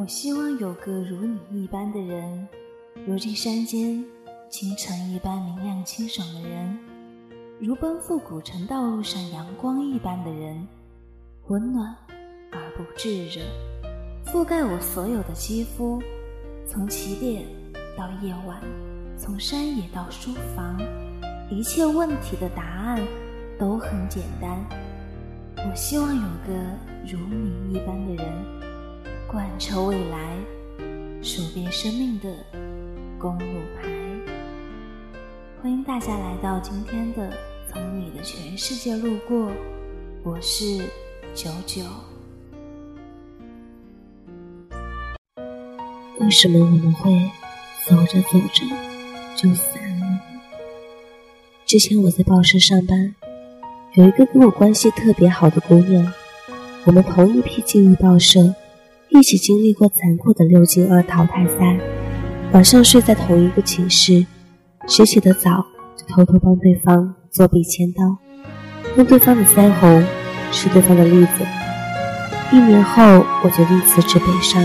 我希望有个如你一般的人，如这山间清晨一般明亮清爽的人，如奔赴古城道路上阳光一般的人，温暖而不炙热，覆盖我所有的肌肤，从起点到夜晚，从山野到书房，一切问题的答案都很简单。我希望有个如你一般的人。贯彻未来，数遍生命的公路牌。欢迎大家来到今天的《从你的全世界路过》，我是九九。为什么我们会走着走着就散了？之前我在报社上班，有一个跟我关系特别好的姑娘，我们同一批进入报社。一起经历过残酷的六进二淘汰赛，晚上睡在同一个寝室，谁起得早就偷偷帮对方作弊签到，用对方的腮红吃对方的栗子。一年后，我决定辞职北上，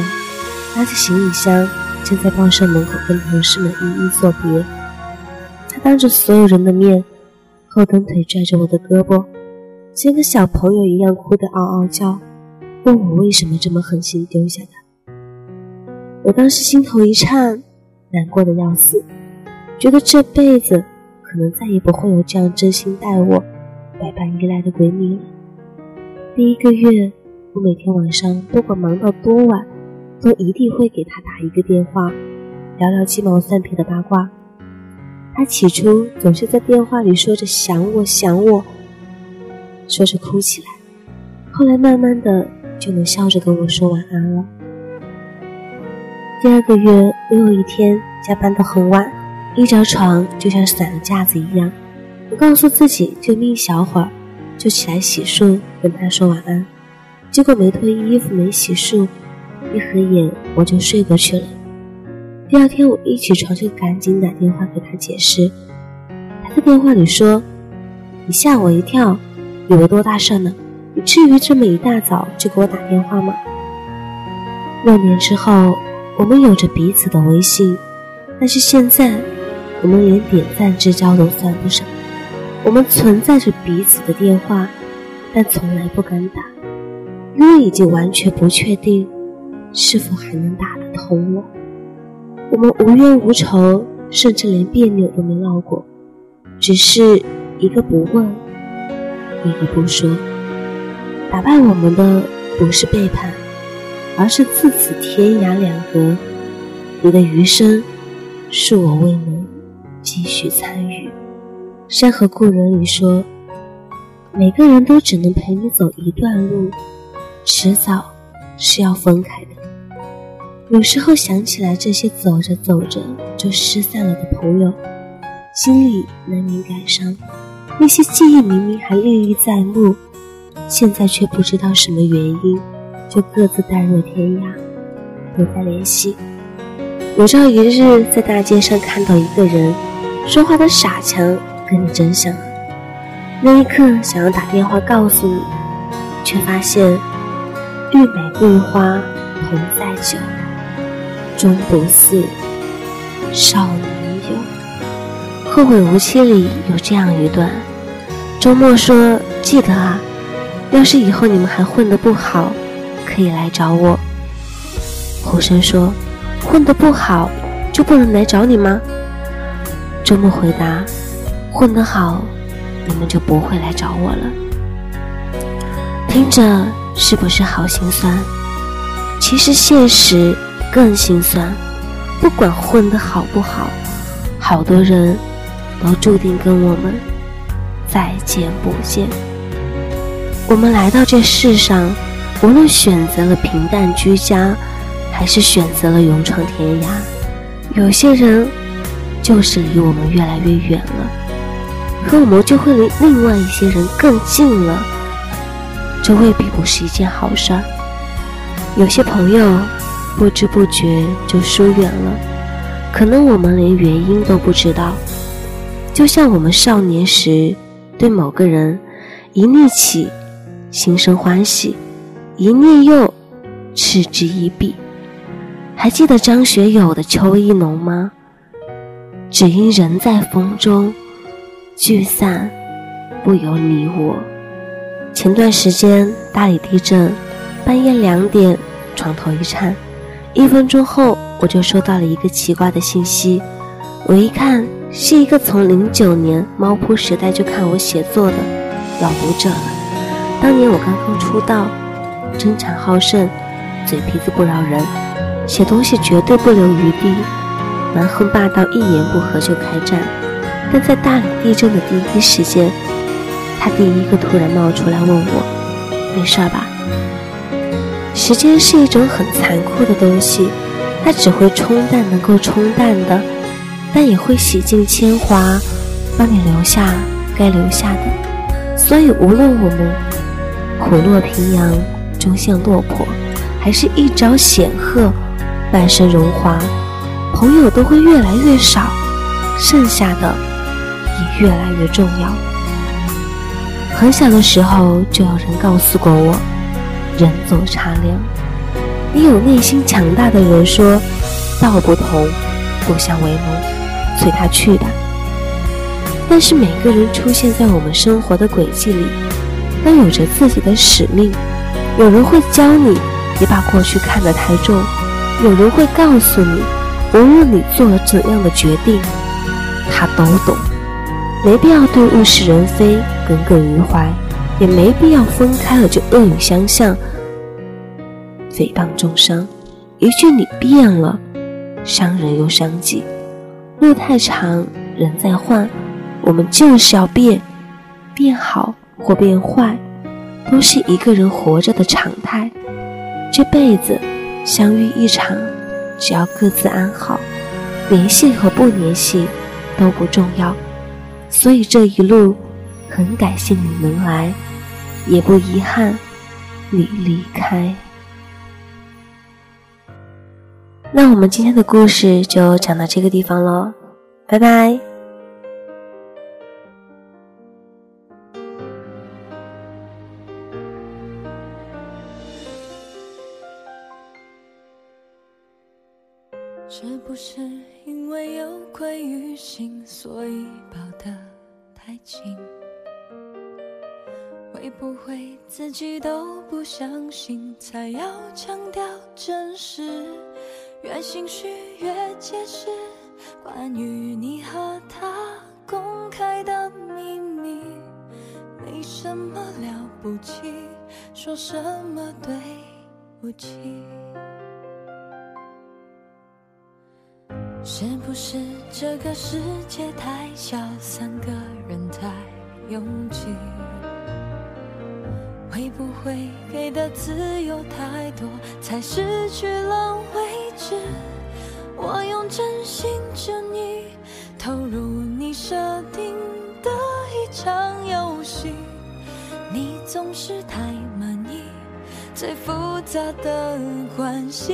拿着行李箱站在报社门口跟同事们一一作别。他当着所有人的面，后蹬腿拽着我的胳膊，像个小朋友一样哭得嗷嗷叫。问我为什么这么狠心丢下他？我当时心头一颤，难过的要死，觉得这辈子可能再也不会有这样真心待我、百般依赖的闺蜜了。第一个月，我每天晚上不管忙到多晚，都一定会给她打一个电话，聊聊鸡毛蒜皮的八卦。她起初总是在电话里说着想我想我，说着哭起来，后来慢慢的。就能笑着跟我说晚安了。第二个月，我有一天加班到很晚，一张床就像散了架子一样。我告诉自己就眯一小会儿，就起来洗漱，跟他说晚安。结果没脱衣服，没洗漱，一合眼我就睡过去了。第二天我一起床就赶紧打电话给他解释。他在电话里说：“你吓我一跳，以为多大事呢？”至于这么一大早就给我打电话吗？六年之后，我们有着彼此的微信，但是现在，我们连点赞之交都算不上。我们存在着彼此的电话，但从来不敢打，因为已经完全不确定是否还能打得通了。我们无冤无仇，甚至连别扭都没闹过，只是一个不问，一个不说。打败我们的不是背叛，而是自此天涯两隔。你的余生，是我未能继续参与。《山河故人》里说，每个人都只能陪你走一段路，迟早是要分开的。有时候想起来这些走着走着就失散了的朋友，心里难免感伤。那些记忆明明还历历在目。现在却不知道什么原因，就各自淡若天涯，不再联系。有朝一日在大街上看到一个人，说话的傻强跟你真像。那一刻想要打电话告诉你，却发现玉美桂花同在酒，终不似少年游。后会无期里有这样一段，周末说记得啊。要是以后你们还混得不好，可以来找我。胡生说：“混得不好就不能来找你吗？”周末回答：“混得好，你们就不会来找我了。”听着是不是好心酸？其实现实更心酸。不管混得好不好，好多人都注定跟我们再见不见。我们来到这世上，无论选择了平淡居家，还是选择了勇闯天涯，有些人就是离我们越来越远了，可我们就会离另外一些人更近了，这未必不是一件好事儿。有些朋友不知不觉就疏远了，可能我们连原因都不知道。就像我们少年时对某个人一念起。心生欢喜，一念又嗤之以鼻。还记得张学友的《秋意浓》吗？只因人在风中，聚散不由你我。前段时间大理地震，半夜两点，床头一颤，一分钟后我就收到了一个奇怪的信息。我一看，是一个从零九年猫扑时代就看我写作的老读者了。当年我刚刚出道，争强好胜，嘴皮子不饶人，写东西绝对不留余地。蛮横霸道，一言不合就开战。但在大理地震的第一时间，他第一个突然冒出来问我：“没事吧？”时间是一种很残酷的东西，它只会冲淡能够冲淡的，但也会洗尽铅华，帮你留下该留下的。所以，无论我们虎落平阳，终向落魄，还是一朝显赫，半生荣华。朋友都会越来越少，剩下的也越来越重要。很小的时候就有人告诉过我，人走茶凉。也有内心强大的人说，道不同不相为谋，随他去吧。但是每个人出现在我们生活的轨迹里，都有着自己的使命。有人会教你，别把过去看得太重；有人会告诉你。无论你做了怎样的决定，他都懂。没必要对物是人非耿耿于怀，也没必要分开了就恶语相向、诽谤重伤。一句你变了，伤人又伤己。路太长，人在换，我们就是要变，变好或变坏，都是一个人活着的常态。这辈子相遇一场。只要各自安好，联系和不联系都不重要。所以这一路，很感谢你能来，也不遗憾你离开。那我们今天的故事就讲到这个地方喽，拜拜。会自己都不相信，才要强调真实？越心虚越解释，关于你和他公开的秘密，没什么了不起，说什么对不起？是不是这个世界太小，三个人太拥挤？会不会给的自由太多，才失去了位置？我用真心真意投入你设定的一场游戏，你总是太满意最复杂的关系。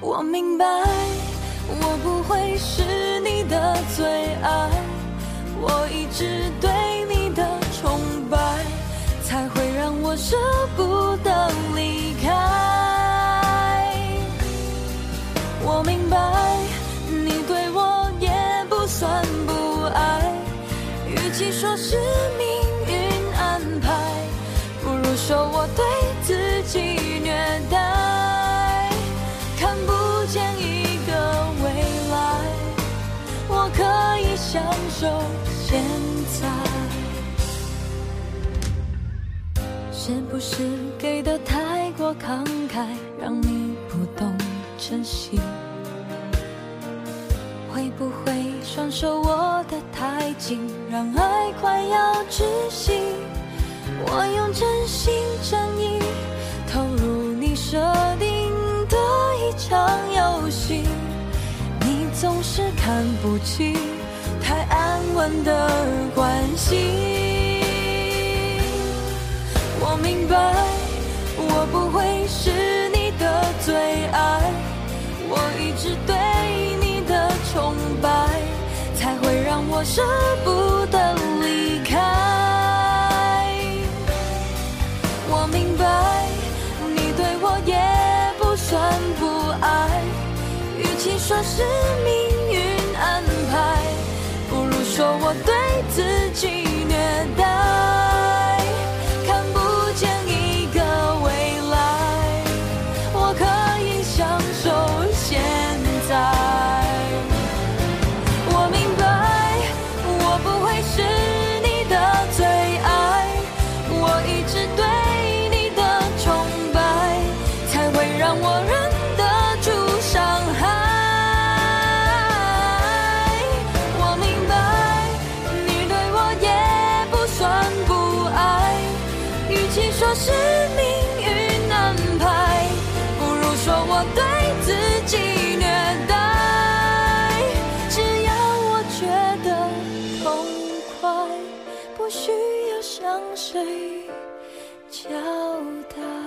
我明白，我不会是你的最爱，我一直对我舍不是给的太过慷慨，让你不懂珍惜？会不会双手握得太紧，让爱快要窒息？我用真心真意投入你设定的一场游戏，你总是看不清。太安稳的关系，我明白我不会是你的最爱我一直对你的崇拜才会让我舍不得离开我明白你对我也不算不爱与其说是命向谁交代？